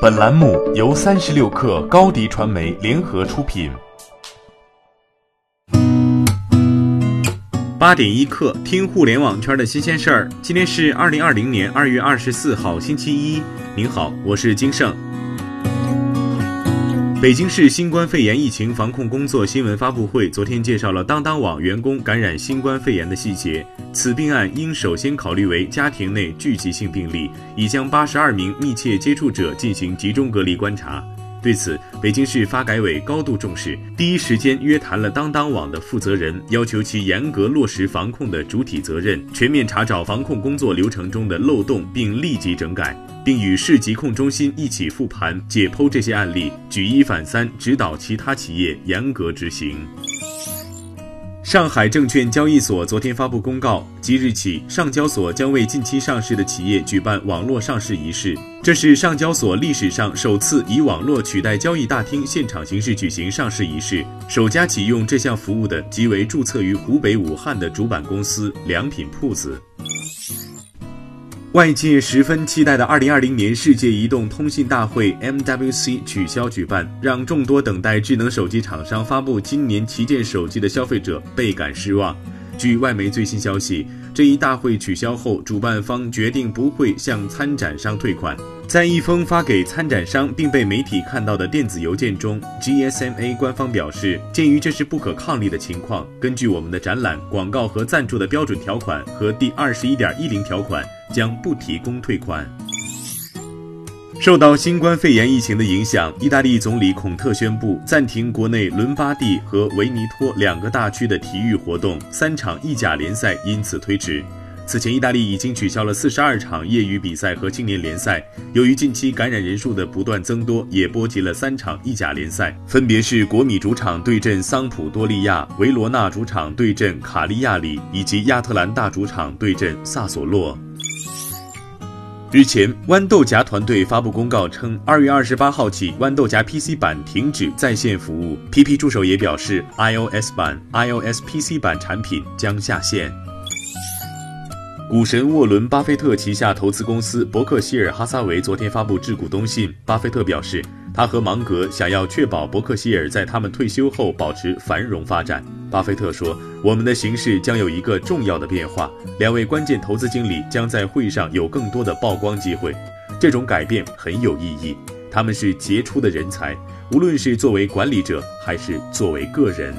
本栏目由三十六氪高低传媒联合出品。八点一刻，听互联网圈的新鲜事儿。今天是二零二零年二月二十四号，星期一。您好，我是金盛。北京市新冠肺炎疫情防控工作新闻发布会昨天介绍了当当网员工感染新冠肺炎的细节。此病案应首先考虑为家庭内聚集性病例，已将八十二名密切接触者进行集中隔离观察。对此，北京市发改委高度重视，第一时间约谈了当当网的负责人，要求其严格落实防控的主体责任，全面查找防控工作流程中的漏洞，并立即整改。并与市疾控中心一起复盘解剖这些案例，举一反三，指导其他企业严格执行。上海证券交易所昨天发布公告，即日起，上交所将为近期上市的企业举办网络上市仪式。这是上交所历史上首次以网络取代交易大厅现场形式举行上市仪式。首家启用这项服务的，即为注册于湖北武汉的主板公司良品铺子。外界十分期待的2020年世界移动通信大会 MWC 取消举办，让众多等待智能手机厂商发布今年旗舰手机的消费者倍感失望。据外媒最新消息，这一大会取消后，主办方决定不会向参展商退款。在一封发给参展商并被媒体看到的电子邮件中，GSMA 官方表示，鉴于这是不可抗力的情况，根据我们的展览、广告和赞助的标准条款和第二十一点一零条款，将不提供退款。受到新冠肺炎疫情的影响，意大利总理孔特宣布暂停国内伦巴第和维尼托两个大区的体育活动，三场意甲联赛因此推迟。此前，意大利已经取消了四十二场业余比赛和青年联赛。由于近期感染人数的不断增多，也波及了三场意甲联赛，分别是国米主场对阵桑普多利亚，维罗纳主场对阵卡利亚里，以及亚特兰大主场对阵萨索洛。日前，豌豆荚团队发布公告称，二月二十八号起，豌豆荚 PC 版停止在线服务。PP 助手也表示，iOS 版、iOS PC 版产品将下线。股神沃伦·巴菲特旗下投资公司伯克希尔·哈撒韦昨天发布致股东信。巴菲特表示，他和芒格想要确保伯克希尔在他们退休后保持繁荣发展。巴菲特说：“我们的形势将有一个重要的变化，两位关键投资经理将在会上有更多的曝光机会。这种改变很有意义。他们是杰出的人才，无论是作为管理者还是作为个人。”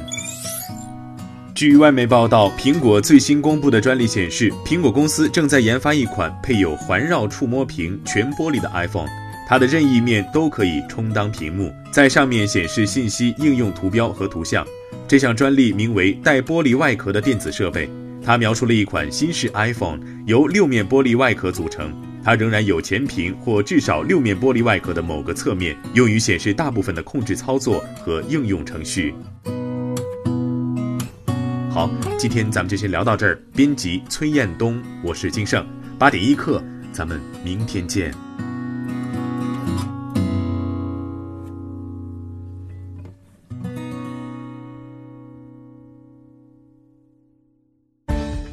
据外媒报道，苹果最新公布的专利显示，苹果公司正在研发一款配有环绕触摸屏、全玻璃的 iPhone，它的任意面都可以充当屏幕，在上面显示信息、应用图标和图像。这项专利名为“带玻璃外壳的电子设备”，它描述了一款新式 iPhone 由六面玻璃外壳组成，它仍然有前屏或至少六面玻璃外壳的某个侧面，用于显示大部分的控制操作和应用程序。好，今天咱们就先聊到这儿。编辑崔彦东，我是金盛，八点一刻，咱们明天见。